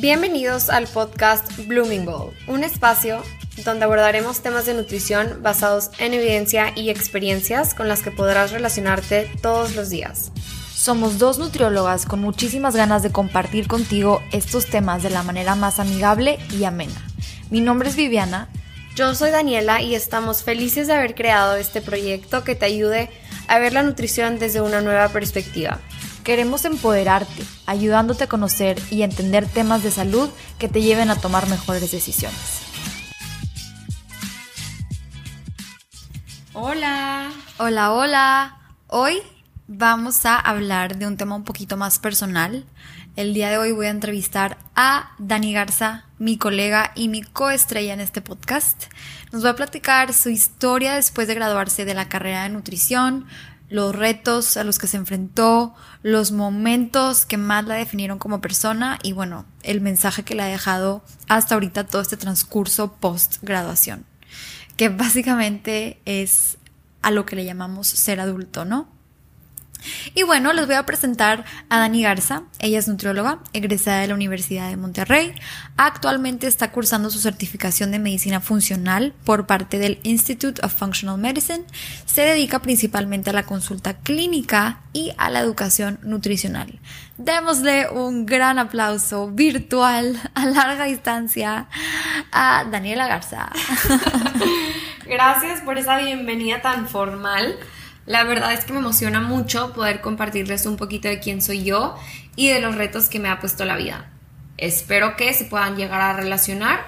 Bienvenidos al podcast Blooming Bowl, un espacio donde abordaremos temas de nutrición basados en evidencia y experiencias con las que podrás relacionarte todos los días. Somos dos nutriólogas con muchísimas ganas de compartir contigo estos temas de la manera más amigable y amena. Mi nombre es Viviana. Yo soy Daniela y estamos felices de haber creado este proyecto que te ayude a ver la nutrición desde una nueva perspectiva. Queremos empoderarte, ayudándote a conocer y entender temas de salud que te lleven a tomar mejores decisiones. Hola. Hola, hola. Hoy vamos a hablar de un tema un poquito más personal. El día de hoy voy a entrevistar a Dani Garza, mi colega y mi coestrella en este podcast. Nos va a platicar su historia después de graduarse de la carrera de nutrición, los retos a los que se enfrentó, los momentos que más la definieron como persona y bueno, el mensaje que le ha dejado hasta ahorita todo este transcurso post graduación, que básicamente es a lo que le llamamos ser adulto, ¿no? Y bueno, les voy a presentar a Dani Garza. Ella es nutrióloga, egresada de la Universidad de Monterrey. Actualmente está cursando su certificación de medicina funcional por parte del Institute of Functional Medicine. Se dedica principalmente a la consulta clínica y a la educación nutricional. Démosle un gran aplauso virtual a larga distancia a Daniela Garza. Gracias por esa bienvenida tan formal. La verdad es que me emociona mucho poder compartirles un poquito de quién soy yo y de los retos que me ha puesto la vida. Espero que se puedan llegar a relacionar.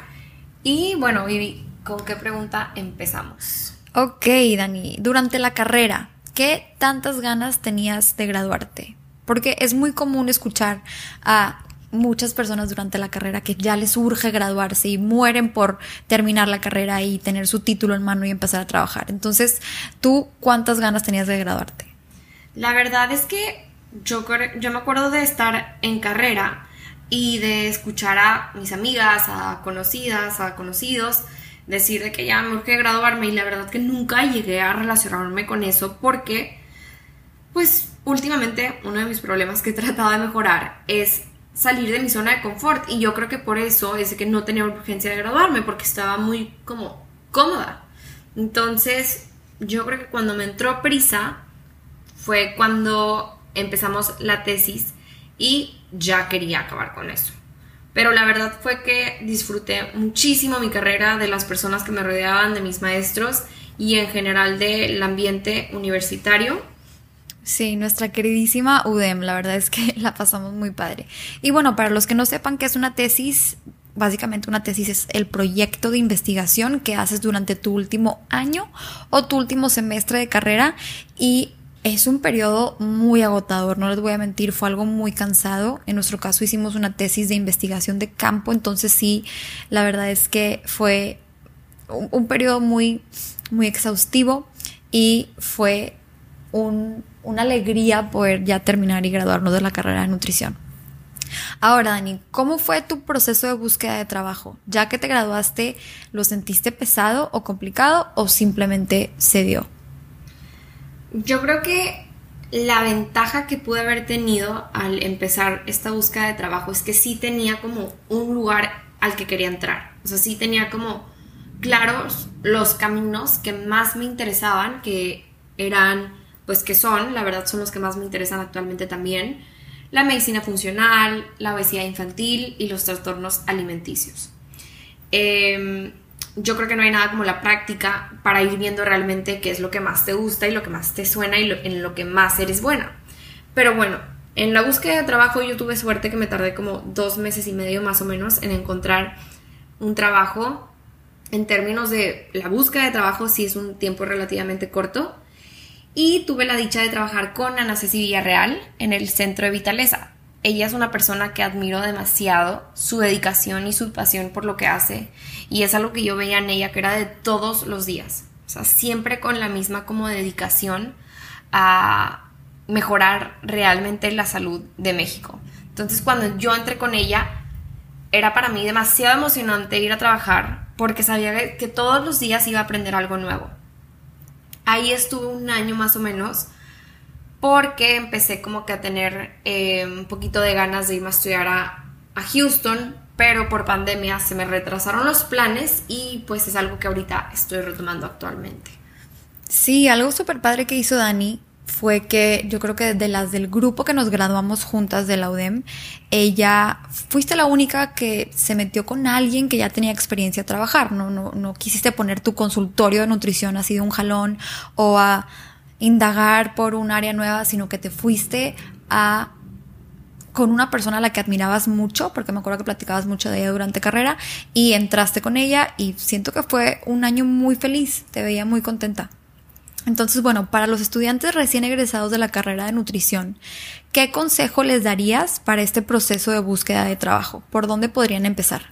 Y bueno, Vivi, ¿con qué pregunta empezamos? Ok, Dani, durante la carrera, ¿qué tantas ganas tenías de graduarte? Porque es muy común escuchar a muchas personas durante la carrera que ya les urge graduarse y mueren por terminar la carrera y tener su título en mano y empezar a trabajar. Entonces, ¿tú cuántas ganas tenías de graduarte? La verdad es que yo, yo me acuerdo de estar en carrera y de escuchar a mis amigas, a conocidas, a conocidos, decir de que ya me urge graduarme y la verdad que nunca llegué a relacionarme con eso porque, pues, últimamente uno de mis problemas que he tratado de mejorar es salir de mi zona de confort y yo creo que por eso es que no tenía urgencia de graduarme porque estaba muy como cómoda. Entonces, yo creo que cuando me entró prisa fue cuando empezamos la tesis y ya quería acabar con eso. Pero la verdad fue que disfruté muchísimo mi carrera de las personas que me rodeaban, de mis maestros y en general del ambiente universitario Sí, nuestra queridísima UDEM, la verdad es que la pasamos muy padre. Y bueno, para los que no sepan qué es una tesis, básicamente una tesis es el proyecto de investigación que haces durante tu último año o tu último semestre de carrera y es un periodo muy agotador, no les voy a mentir, fue algo muy cansado. En nuestro caso hicimos una tesis de investigación de campo, entonces sí, la verdad es que fue un, un periodo muy, muy exhaustivo y fue un una alegría poder ya terminar y graduarnos de la carrera de nutrición. Ahora, Dani, ¿cómo fue tu proceso de búsqueda de trabajo? Ya que te graduaste, ¿lo sentiste pesado o complicado o simplemente se dio? Yo creo que la ventaja que pude haber tenido al empezar esta búsqueda de trabajo es que sí tenía como un lugar al que quería entrar. O sea, sí tenía como claros los caminos que más me interesaban, que eran pues que son, la verdad son los que más me interesan actualmente también, la medicina funcional, la obesidad infantil y los trastornos alimenticios. Em, yo creo que no hay nada como la práctica para ir viendo realmente qué es lo que más te gusta y lo que más te suena y en lo que más eres buena. Pero bueno, en la búsqueda de trabajo yo tuve suerte que me tardé como dos meses y medio más o menos en encontrar un trabajo. En términos de la búsqueda de trabajo sí es un tiempo relativamente corto, y tuve la dicha de trabajar con Ana Ceci Villarreal en el centro de Vitaleza. Ella es una persona que admiro demasiado, su dedicación y su pasión por lo que hace y es algo que yo veía en ella que era de todos los días, o sea, siempre con la misma como dedicación a mejorar realmente la salud de México. Entonces cuando yo entré con ella, era para mí demasiado emocionante ir a trabajar porque sabía que todos los días iba a aprender algo nuevo. Ahí estuve un año más o menos porque empecé como que a tener eh, un poquito de ganas de irme a estudiar a, a Houston, pero por pandemia se me retrasaron los planes y pues es algo que ahorita estoy retomando actualmente. Sí, algo súper padre que hizo Dani fue que yo creo que de las del grupo que nos graduamos juntas de la UDEM, ella fuiste la única que se metió con alguien que ya tenía experiencia a trabajar, no, no, no quisiste poner tu consultorio de nutrición así de un jalón o a indagar por un área nueva, sino que te fuiste a con una persona a la que admirabas mucho, porque me acuerdo que platicabas mucho de ella durante carrera, y entraste con ella y siento que fue un año muy feliz, te veía muy contenta. Entonces, bueno, para los estudiantes recién egresados de la carrera de nutrición, ¿qué consejo les darías para este proceso de búsqueda de trabajo? ¿Por dónde podrían empezar?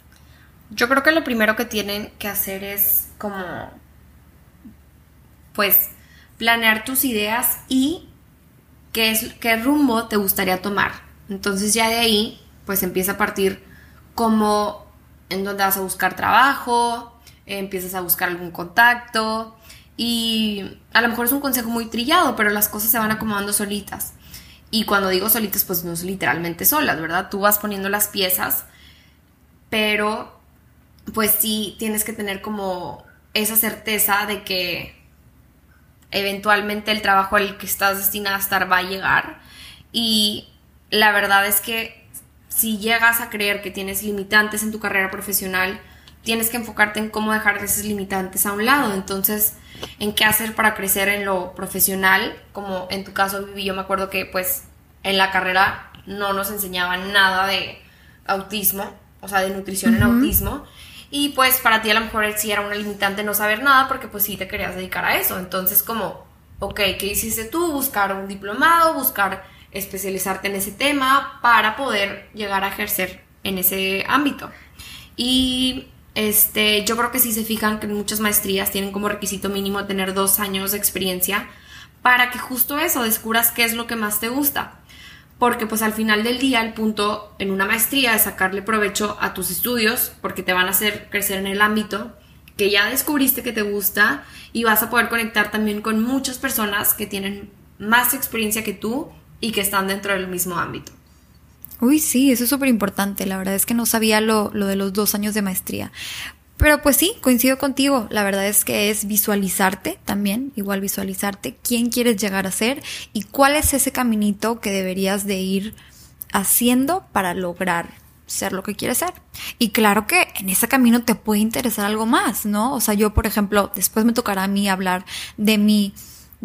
Yo creo que lo primero que tienen que hacer es como, pues, planear tus ideas y qué, es, qué rumbo te gustaría tomar. Entonces ya de ahí, pues empieza a partir como en dónde vas a buscar trabajo, empiezas a buscar algún contacto, y a lo mejor es un consejo muy trillado, pero las cosas se van acomodando solitas. Y cuando digo solitas, pues no es literalmente solas, ¿verdad? Tú vas poniendo las piezas, pero pues sí tienes que tener como esa certeza de que eventualmente el trabajo al que estás destinada a estar va a llegar. Y la verdad es que si llegas a creer que tienes limitantes en tu carrera profesional, tienes que enfocarte en cómo dejar esos limitantes a un lado. Entonces, en qué hacer para crecer en lo profesional, como en tu caso, Vivi, yo me acuerdo que pues en la carrera no nos enseñaban nada de autismo, o sea, de nutrición en autismo. Y pues para ti a lo mejor sí era una limitante no saber nada porque pues sí te querías dedicar a eso. Entonces como, ok, ¿qué hiciste tú? Buscar un diplomado, buscar especializarte en ese tema para poder llegar a ejercer en ese ámbito. Y este, yo creo que si se fijan que muchas maestrías tienen como requisito mínimo tener dos años de experiencia para que justo eso descubras qué es lo que más te gusta. Porque pues al final del día el punto en una maestría es sacarle provecho a tus estudios porque te van a hacer crecer en el ámbito que ya descubriste que te gusta y vas a poder conectar también con muchas personas que tienen más experiencia que tú y que están dentro del mismo ámbito. Uy, sí, eso es súper importante. La verdad es que no sabía lo, lo de los dos años de maestría. Pero pues sí, coincido contigo. La verdad es que es visualizarte también, igual visualizarte quién quieres llegar a ser y cuál es ese caminito que deberías de ir haciendo para lograr ser lo que quieres ser. Y claro que en ese camino te puede interesar algo más, ¿no? O sea, yo, por ejemplo, después me tocará a mí hablar de mi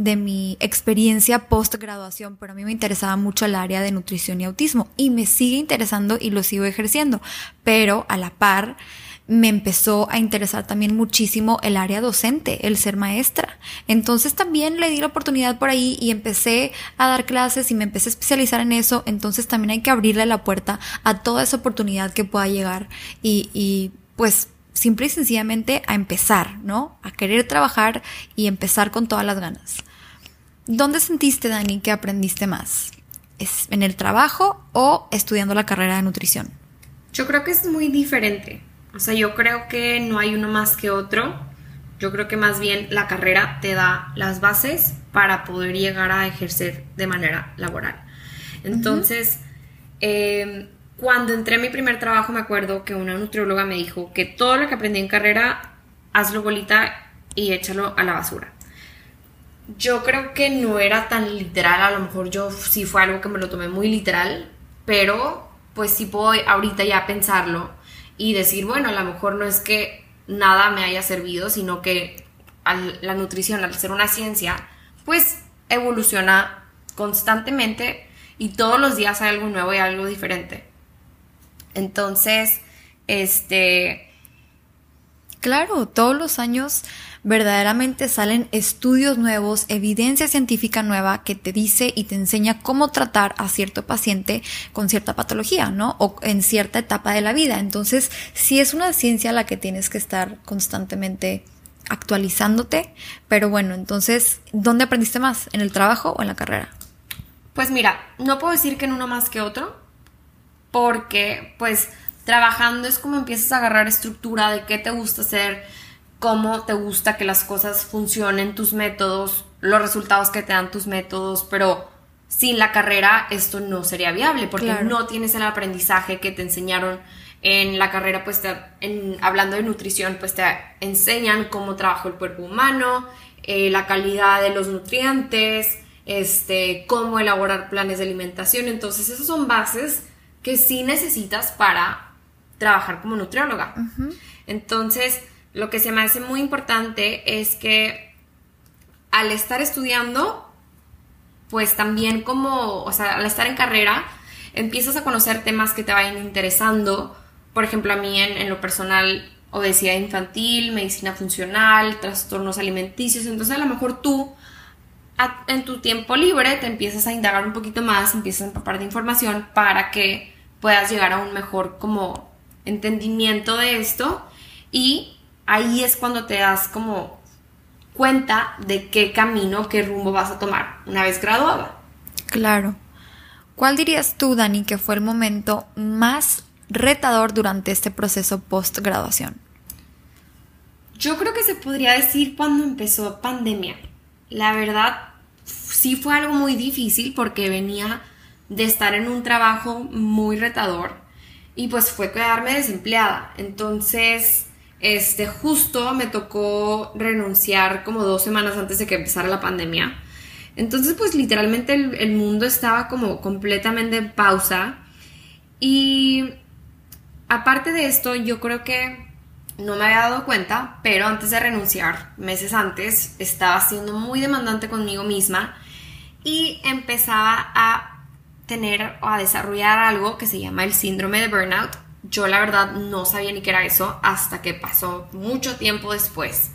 de mi experiencia post graduación, pero a mí me interesaba mucho el área de nutrición y autismo y me sigue interesando y lo sigo ejerciendo, pero a la par me empezó a interesar también muchísimo el área docente, el ser maestra. Entonces también le di la oportunidad por ahí y empecé a dar clases y me empecé a especializar en eso. Entonces también hay que abrirle la puerta a toda esa oportunidad que pueda llegar y, y pues simple y sencillamente a empezar, ¿no? A querer trabajar y empezar con todas las ganas. ¿Dónde sentiste, Dani, que aprendiste más? ¿Es en el trabajo o estudiando la carrera de nutrición? Yo creo que es muy diferente. O sea, yo creo que no hay uno más que otro. Yo creo que más bien la carrera te da las bases para poder llegar a ejercer de manera laboral. Entonces, eh, cuando entré a mi primer trabajo me acuerdo que una nutrióloga me dijo que todo lo que aprendí en carrera, hazlo bolita y échalo a la basura. Yo creo que no era tan literal, a lo mejor yo sí fue algo que me lo tomé muy literal, pero pues sí puedo ahorita ya pensarlo y decir, bueno, a lo mejor no es que nada me haya servido, sino que la nutrición, al ser una ciencia, pues evoluciona constantemente y todos los días hay algo nuevo y algo diferente. Entonces, este... Claro, todos los años verdaderamente salen estudios nuevos, evidencia científica nueva que te dice y te enseña cómo tratar a cierto paciente con cierta patología, ¿no? O en cierta etapa de la vida. Entonces, sí es una ciencia la que tienes que estar constantemente actualizándote, pero bueno, entonces, ¿dónde aprendiste más? ¿En el trabajo o en la carrera? Pues mira, no puedo decir que en uno más que otro, porque pues trabajando es como empiezas a agarrar estructura de qué te gusta hacer, cómo te gusta que las cosas funcionen, tus métodos, los resultados que te dan tus métodos, pero sin la carrera esto no sería viable porque no tienes el aprendizaje que te enseñaron en la carrera, pues en, hablando de nutrición, pues te enseñan cómo trabaja el cuerpo humano, eh, la calidad de los nutrientes, este, cómo elaborar planes de alimentación. Entonces, esas son bases que sí necesitas para trabajar como nutrióloga. Entonces, lo que se me hace muy importante es que al estar estudiando, pues también como, o sea, al estar en carrera, empiezas a conocer temas que te vayan interesando. Por ejemplo, a mí en, lo personal, obesidad infantil, medicina funcional, trastornos alimenticios. Entonces, a lo mejor tú en tu tiempo libre te empiezas a indagar un poquito más, empiezas a empapar de información para que puedas llegar a un mejor como entendimiento de esto y ahí es cuando te das como cuenta de qué camino, qué rumbo vas a tomar una vez graduada. Claro. ¿Cuál dirías tú, Dani, que fue el momento más retador durante este proceso post graduación? Yo creo que se podría decir cuando empezó pandemia. La verdad, sí fue algo muy difícil porque venía de estar en un trabajo muy retador y pues fue quedarme desempleada. Entonces, este, justo me tocó renunciar como dos semanas antes de que empezara la pandemia. Entonces, pues literalmente el, el mundo estaba como completamente en pausa. Y aparte de esto, yo creo que no me había dado cuenta, pero antes de renunciar, meses antes, estaba siendo muy demandante conmigo misma y empezaba a tener o a desarrollar algo que se llama el síndrome de burnout. Yo la verdad no sabía ni qué era eso hasta que pasó mucho tiempo después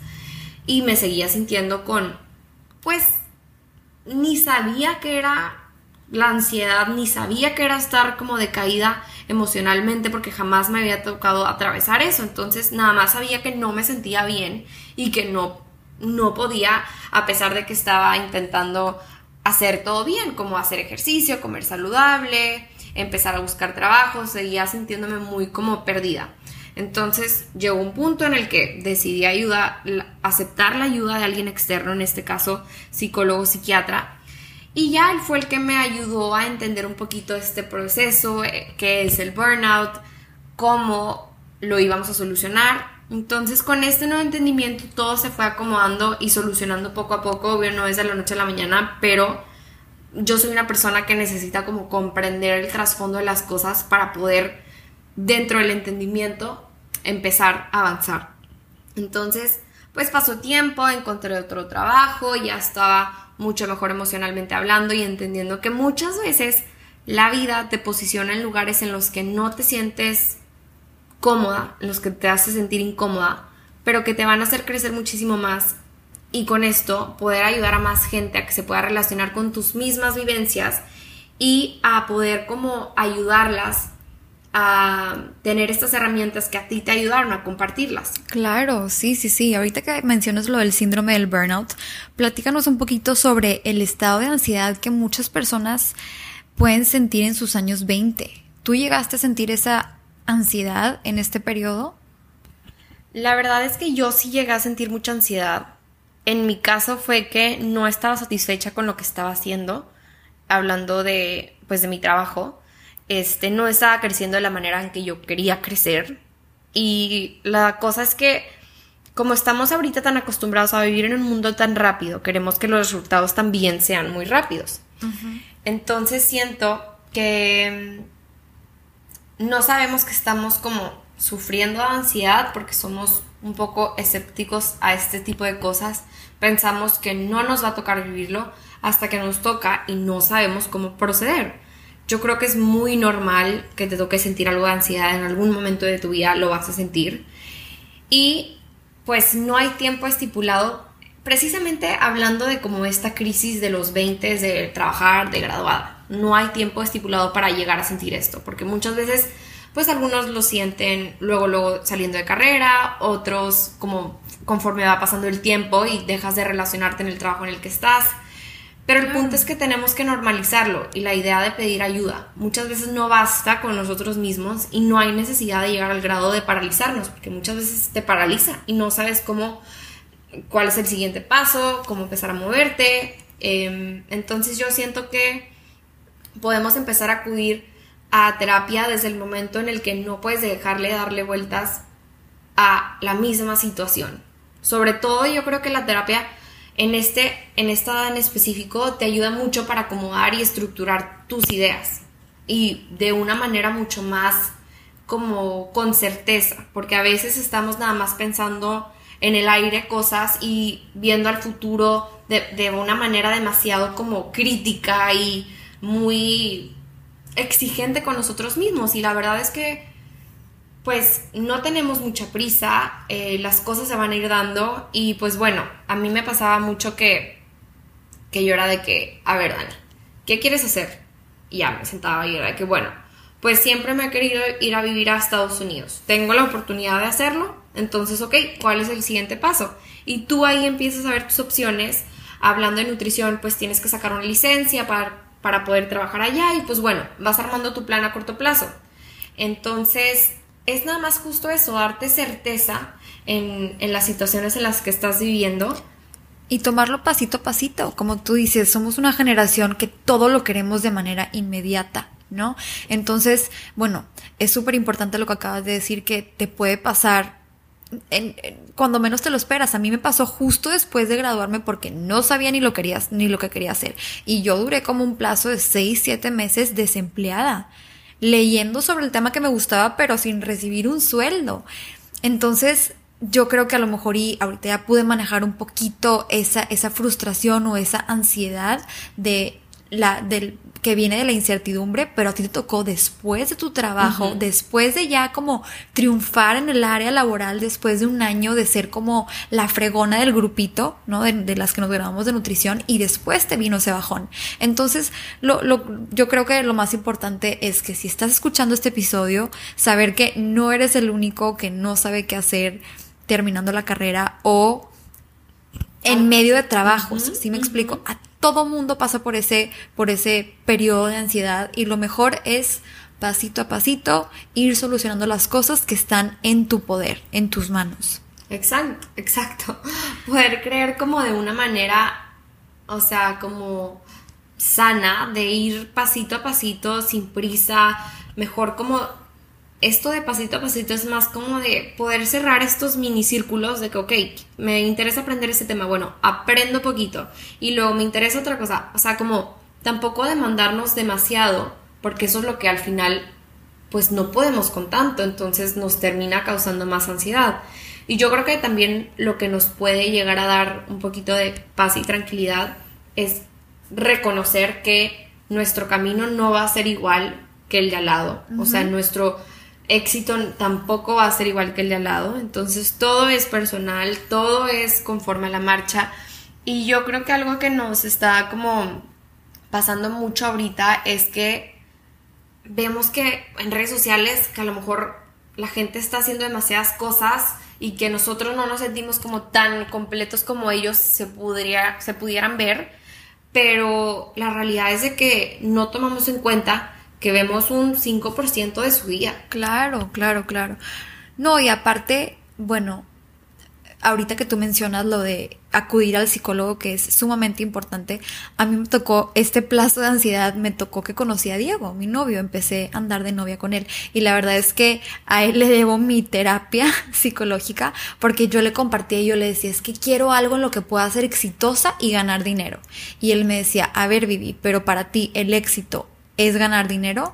y me seguía sintiendo con, pues, ni sabía que era la ansiedad, ni sabía que era estar como decaída emocionalmente porque jamás me había tocado atravesar eso. Entonces nada más sabía que no me sentía bien y que no, no podía, a pesar de que estaba intentando hacer todo bien, como hacer ejercicio, comer saludable, empezar a buscar trabajo, seguía sintiéndome muy como perdida. Entonces llegó un punto en el que decidí ayuda, aceptar la ayuda de alguien externo, en este caso psicólogo, psiquiatra, y ya él fue el que me ayudó a entender un poquito este proceso, eh, qué es el burnout, cómo lo íbamos a solucionar entonces con este nuevo entendimiento todo se fue acomodando y solucionando poco a poco, obvio no es de la noche a la mañana, pero yo soy una persona que necesita como comprender el trasfondo de las cosas para poder dentro del entendimiento empezar a avanzar. Entonces, pues pasó tiempo, encontré otro trabajo, ya estaba mucho mejor emocionalmente hablando y entendiendo que muchas veces la vida te posiciona en lugares en los que no te sientes cómoda, los que te hace sentir incómoda, pero que te van a hacer crecer muchísimo más y con esto poder ayudar a más gente a que se pueda relacionar con tus mismas vivencias y a poder como ayudarlas a tener estas herramientas que a ti te ayudaron a compartirlas. Claro, sí, sí, sí. Ahorita que mencionas lo del síndrome del burnout, platícanos un poquito sobre el estado de ansiedad que muchas personas pueden sentir en sus años 20. ¿Tú llegaste a sentir esa ansiedad en este periodo? La verdad es que yo sí llegué a sentir mucha ansiedad. En mi caso fue que no estaba satisfecha con lo que estaba haciendo, hablando de pues de mi trabajo. Este no estaba creciendo de la manera en que yo quería crecer. Y la cosa es que como estamos ahorita tan acostumbrados a vivir en un mundo tan rápido, queremos que los resultados también sean muy rápidos. Entonces siento que no sabemos que estamos como sufriendo ansiedad porque somos un poco escépticos a este tipo de cosas. Pensamos que no nos va a tocar vivirlo hasta que nos toca y no sabemos cómo proceder. Yo creo que es muy normal que te toque sentir algo de ansiedad en algún momento de tu vida, lo vas a sentir. Y pues no hay tiempo estipulado, precisamente hablando de como esta crisis de los 20, de trabajar, de graduada no hay tiempo estipulado para llegar a sentir esto, porque muchas veces pues algunos lo sienten luego luego saliendo de carrera, otros como conforme va pasando el tiempo y dejas de relacionarte en el trabajo en el que estás. Pero el punto es que tenemos que normalizarlo y la idea de pedir ayuda. Muchas veces no basta con nosotros mismos y no hay necesidad de llegar al grado de paralizarnos, porque muchas veces te paraliza y no sabes cómo, cuál es el siguiente paso, cómo empezar a moverte. Em, entonces yo siento que podemos empezar a acudir a terapia desde el momento en el que no puedes dejarle darle vueltas a la misma situación. Sobre todo yo creo que la terapia en, este, en esta en específico te ayuda mucho para acomodar y estructurar tus ideas y de una manera mucho más como con certeza, porque a veces estamos nada más pensando en el aire cosas y viendo al futuro de, de una manera demasiado como crítica y muy exigente con nosotros mismos y la verdad es que pues no tenemos mucha prisa, eh, las cosas se van a ir dando y pues bueno, a mí me pasaba mucho que, que yo era de que, a ver Dani, ¿qué quieres hacer? Y ya me sentaba y era de que bueno, pues siempre me he querido ir a vivir a Estados Unidos, tengo la oportunidad de hacerlo, entonces ok, ¿cuál es el siguiente paso? Y tú ahí empiezas a ver tus opciones, hablando de nutrición, pues tienes que sacar una licencia para para poder trabajar allá y pues bueno, vas armando tu plan a corto plazo. Entonces, es nada más justo eso, darte certeza en, en las situaciones en las que estás viviendo. Y tomarlo pasito a pasito, como tú dices, somos una generación que todo lo queremos de manera inmediata. ¿No? Entonces, bueno, es súper importante lo que acabas de decir, que te puede pasar cuando menos te lo esperas. A mí me pasó justo después de graduarme porque no sabía ni lo, querías, ni lo que quería hacer. Y yo duré como un plazo de 6, 7 meses desempleada, leyendo sobre el tema que me gustaba, pero sin recibir un sueldo. Entonces, yo creo que a lo mejor y ahorita ya pude manejar un poquito esa, esa frustración o esa ansiedad de la, del que viene de la incertidumbre, pero a ti te tocó después de tu trabajo, después de ya como triunfar en el área laboral, después de un año de ser como la fregona del grupito, ¿no? De, las que nos grabamos de nutrición y después te vino ese bajón. Entonces, lo, lo, yo creo que lo más importante es que si estás escuchando este episodio, saber que no eres el único que no sabe qué hacer terminando la carrera o en ah. medio de trabajos, ¿sí me explico? A todo mundo pasa por ese, por ese periodo de ansiedad y lo mejor es pasito a pasito ir solucionando las cosas que están en tu poder, en tus manos. Exacto, exacto. Poder creer como de una manera, o sea, como sana, de ir pasito a pasito, sin prisa, mejor como esto de pasito a pasito es más como de poder cerrar estos mini círculos de que, ok, me interesa aprender este tema, bueno, aprendo poquito. Y luego me interesa otra cosa, o sea, como tampoco demandarnos demasiado, porque eso es lo que al final, pues no podemos con tanto, entonces nos termina causando más ansiedad. Y yo creo que también lo que nos puede llegar a dar un poquito de paz y tranquilidad es reconocer que nuestro camino no va a ser igual que el de al lado, o sea, nuestro éxito tampoco va a ser igual que el de al lado. Entonces todo es personal, todo es conforme a la marcha. Y yo creo que algo que nos está como pasando mucho ahorita es que vemos que en redes sociales que a lo mejor la gente está haciendo demasiadas cosas y que nosotros no nos sentimos como tan completos como ellos se, se pudieran ver, pero la realidad es de que no tomamos en cuenta que vemos un 5% de su día. Claro, claro, claro. No, y aparte, bueno, ahorita que tú mencionas lo de acudir al psicólogo, que es sumamente importante, a mí me tocó este plazo de ansiedad, me tocó que conocí a Diego, mi novio, empecé a andar de novia con él. Y la verdad es que a él le debo mi terapia psicológica, porque yo le compartía y yo le decía, es que quiero algo en lo que pueda ser exitosa y ganar dinero. Y él me decía, a ver, Vivi, pero para ti el éxito es ganar dinero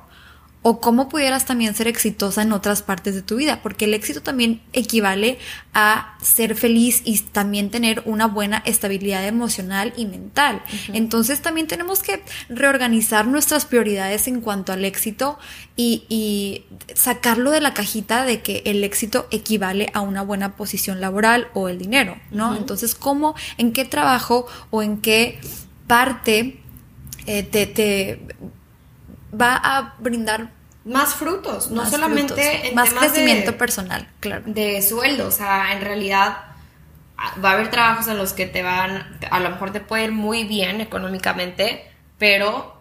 o cómo pudieras también ser exitosa en otras partes de tu vida, porque el éxito también equivale a ser feliz y también tener una buena estabilidad emocional y mental. Entonces también tenemos que reorganizar nuestras prioridades en cuanto al éxito y, sacarlo de la cajita de que el éxito equivale a una buena posición laboral o el dinero, ¿no? Entonces, ¿cómo, en qué trabajo o en qué parte eh, te, te va a brindar más frutos, no solamente más crecimiento personal, claro. De sueldo, o sea, en realidad ah, va a haber trabajos en los que te van, a lo mejor te puede ir muy bien económicamente, pero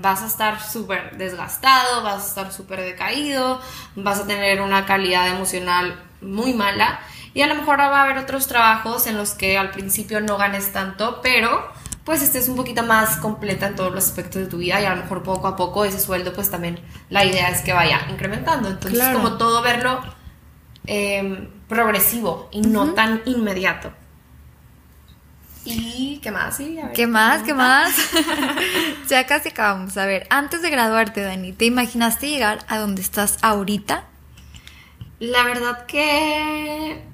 vas a estar súper desgastado, vas a estar súper decaído, vas a tener una calidad emocional muy mala y a lo mejor va a haber otros trabajos en los que al principio no ganes tanto, pero pues estés un poquito más completa en todos los aspectos de tu vida y a lo mejor poco a poco ese sueldo pues también la idea es que vaya incrementando. Entonces como todo verlo em, progresivo y no tan inmediato. ¿Y qué más? ¿Qué más? ¿Qué más? ya casi acabamos. A ver, antes de graduarte, Dani, ¿te imaginaste llegar a donde estás ahorita? La verdad que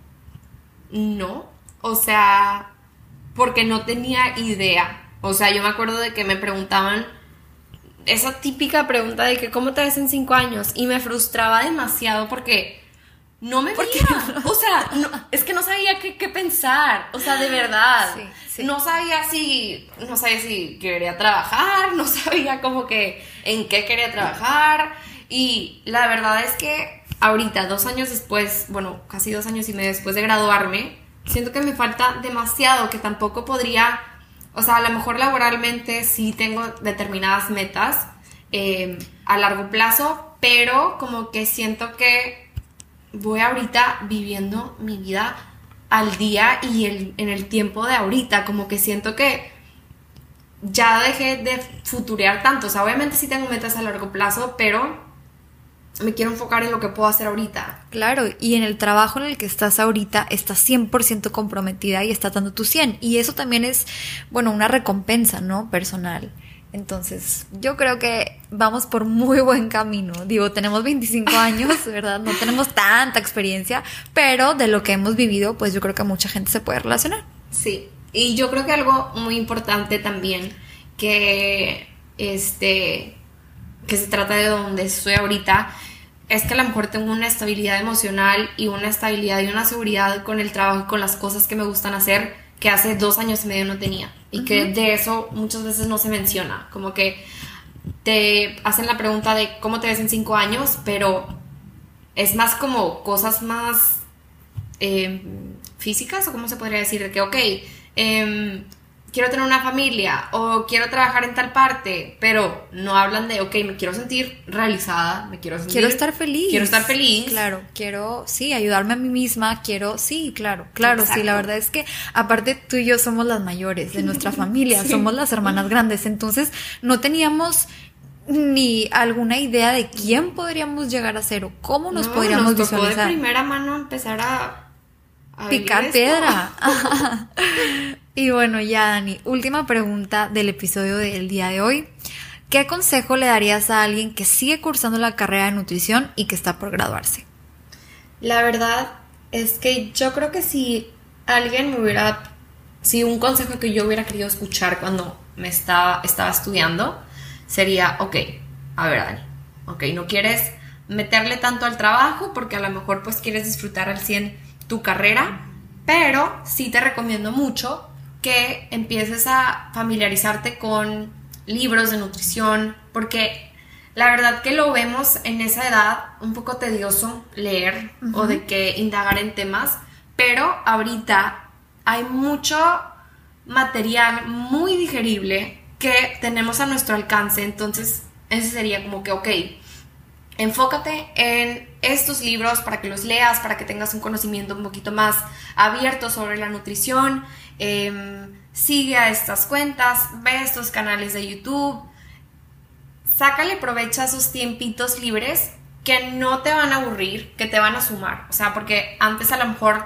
no. O sea, porque no tenía idea. O sea, yo me acuerdo de que me preguntaban esa típica pregunta de que cómo te ves en cinco años y me frustraba demasiado porque no me veía. O sea, es que no sabía qué, pensar. O sea, de verdad. No sabía si. No sabía si quería trabajar. No sabía como que en qué quería trabajar. Y la verdad es que ahorita, dos años después, bueno, casi dos años y medio después de graduarme, siento que me falta demasiado, que tampoco podría. O sea, a lo mejor laboralmente sí tengo determinadas metas eh, a largo plazo, pero como que siento que voy ahorita viviendo mi vida al día y en el tiempo de ahorita, como que siento que ya dejé de futurear tanto, o sea, obviamente sí tengo metas a largo plazo, pero me quiero enfocar en lo que puedo hacer ahorita. Claro, y en el trabajo en el que estás ahorita estás 100% comprometida y estás dando tu 100. Y eso también es, bueno, una recompensa, ¿no? Personal. Entonces, yo creo que vamos por muy buen camino. Digo, tenemos 25 años, ¿verdad? No tenemos tanta experiencia, pero de lo que hemos vivido, pues yo creo que mucha gente se puede relacionar. Sí, y yo creo que algo muy importante también que este que se trata de donde estoy ahorita es que a lo mejor tengo una estabilidad emocional y una estabilidad y una seguridad con el trabajo y con las cosas que me gustan hacer que hace dos años y medio no tenía. Y que de eso muchas veces no se menciona. Como que te hacen la pregunta de cómo te ves en cinco años, pero es más como cosas más eh, físicas, o cómo se podría decir, de que, ok, eh, quiero tener una familia o quiero trabajar en tal parte, pero no hablan de, ok, me quiero sentir realizada, me quiero sentir... Quiero estar feliz. Quiero estar feliz. Claro, quiero, sí, ayudarme a mí misma, quiero, sí, claro, claro, sí, la verdad es que aparte tú y yo somos las mayores de nuestra familia, somos las hermanas grandes, entonces no teníamos ni alguna idea de quién podríamos llegar a ser o cómo nos podríamos nos tocó de primera mano empezar a picar piedra. y bueno, ya Dani, última pregunta del episodio del día de hoy. ¿Qué consejo le darías a alguien que sigue cursando la carrera de nutrición y que está por graduarse? La verdad es que yo creo que si alguien me hubiera, si un consejo que yo hubiera querido escuchar cuando me estaba, estaba estudiando, sería, ok, a ver Dani, ok, no quieres meterle tanto al trabajo porque a lo mejor pues quieres disfrutar al 100 tu carrera, pero sí te recomiendo mucho que empieces a familiarizarte con libros de nutrición, porque la verdad que lo vemos en esa edad un poco tedioso leer o de que indagar en temas, pero ahorita hay mucho material muy digerible que tenemos a nuestro alcance, entonces ese sería como que, ok, enfócate en estos libros para que los leas, para que tengas un conocimiento un poquito más abierto sobre la nutrición. Em, sigue a estas cuentas, ve estos canales de YouTube. Sácale provecho a esos tiempitos libres que no te van a aburrir, que te van a sumar. O sea, porque antes a lo mejor,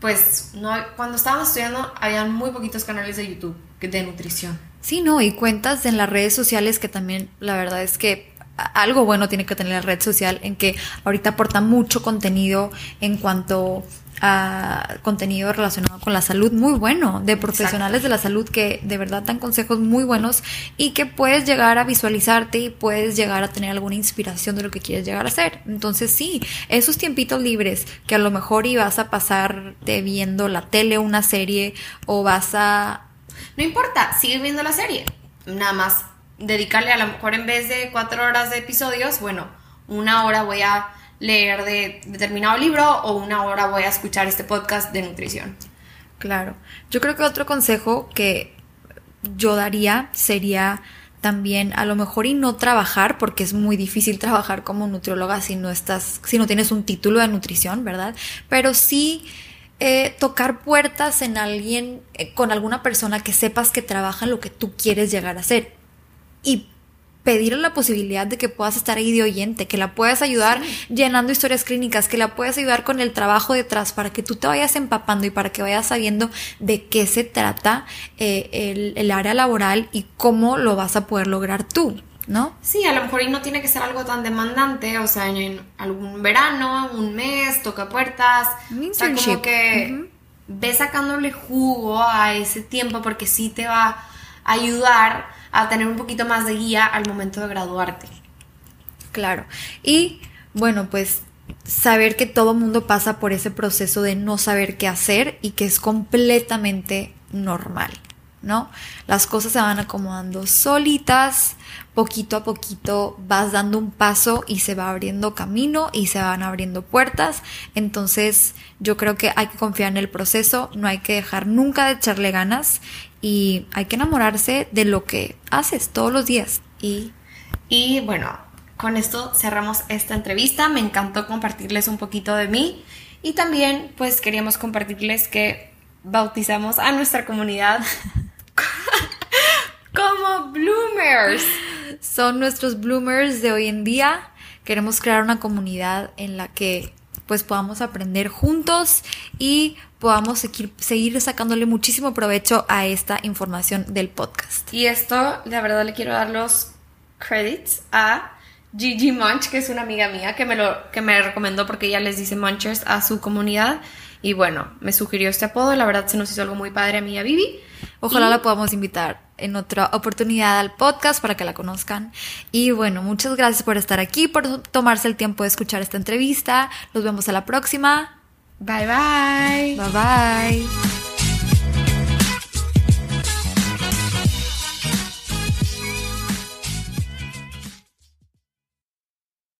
pues, no, cuando estábamos estudiando, habían muy poquitos canales de YouTube de nutrición. Sí, no, y cuentas en las redes sociales que también, la verdad es que algo bueno tiene que tener la red social en que ahorita aporta mucho contenido en cuanto a contenido relacionado con la salud muy bueno de profesionales de la salud que de verdad dan consejos muy buenos y que puedes llegar a visualizarte y puedes llegar a tener alguna inspiración de lo que quieres llegar a hacer. Entonces sí, esos tiempitos libres que a lo mejor ibas a pasarte viendo la tele, una serie o vas a... No importa, sigue viendo la serie. Nada más dedicarle a lo mejor en vez de cuatro horas de episodios, bueno, una hora voy a leer de determinado libro o una hora voy a escuchar este podcast de nutrición. Claro. Yo creo que otro consejo que yo daría sería también a lo mejor y no trabajar porque es muy difícil trabajar como nutrióloga si no estás si no tienes un título de nutrición, ¿verdad? Pero sí eh, tocar puertas en alguien, eh, con alguna persona que sepas que trabaja en lo que tú quieres llegar a ser. Y pedirle la posibilidad de que puedas estar ahí de oyente, que la puedas ayudar llenando historias clínicas, que la puedas ayudar con el trabajo detrás para que tú te vayas empapando y para que vayas sabiendo de qué se trata eh, el, el área laboral y cómo lo vas a poder lograr tú. ¿no? Sí, a lo mejor y no tiene que ser algo tan demandante, o sea, en algún verano, un mes, toca puertas, o sea, como que ve sacándole jugo a ese tiempo porque sí te va ayudar a tener un poquito más de guía al momento de graduarte. Claro. Y bueno, pues saber que todo mundo pasa por ese proceso de no saber qué hacer y que es completamente normal, ¿no? Las cosas se van acomodando solitas, poquito a poquito vas dando un paso y se va abriendo camino y se van abriendo puertas. Entonces yo creo que hay que confiar en el proceso, no hay que dejar nunca de echarle ganas y hay que enamorarse de lo que haces todos los días. Y, y bueno, con esto cerramos esta entrevista. Me encantó compartirles un poquito de mí y también pues queríamos compartirles que bautizamos a nuestra comunidad como Bloomers. Son nuestros Bloomers de hoy en día. Queremos crear una comunidad en la que pues podamos aprender juntos y podamos seguir, seguir sacándole muchísimo provecho a esta información del podcast. Y esto, la verdad, le quiero dar los credits a Gigi Munch, que es una amiga mía que me lo que me recomendó porque ella les dice Munchers a su comunidad. Y bueno, me sugirió este apodo. La verdad se nos hizo algo muy padre a mí y a Vivi. Ojalá la podamos invitar en otra oportunidad al podcast para que la conozcan. Y bueno, muchas gracias por estar aquí, por tomarse el tiempo de escuchar esta entrevista. Nos vemos a la próxima. Bye bye. Bye bye.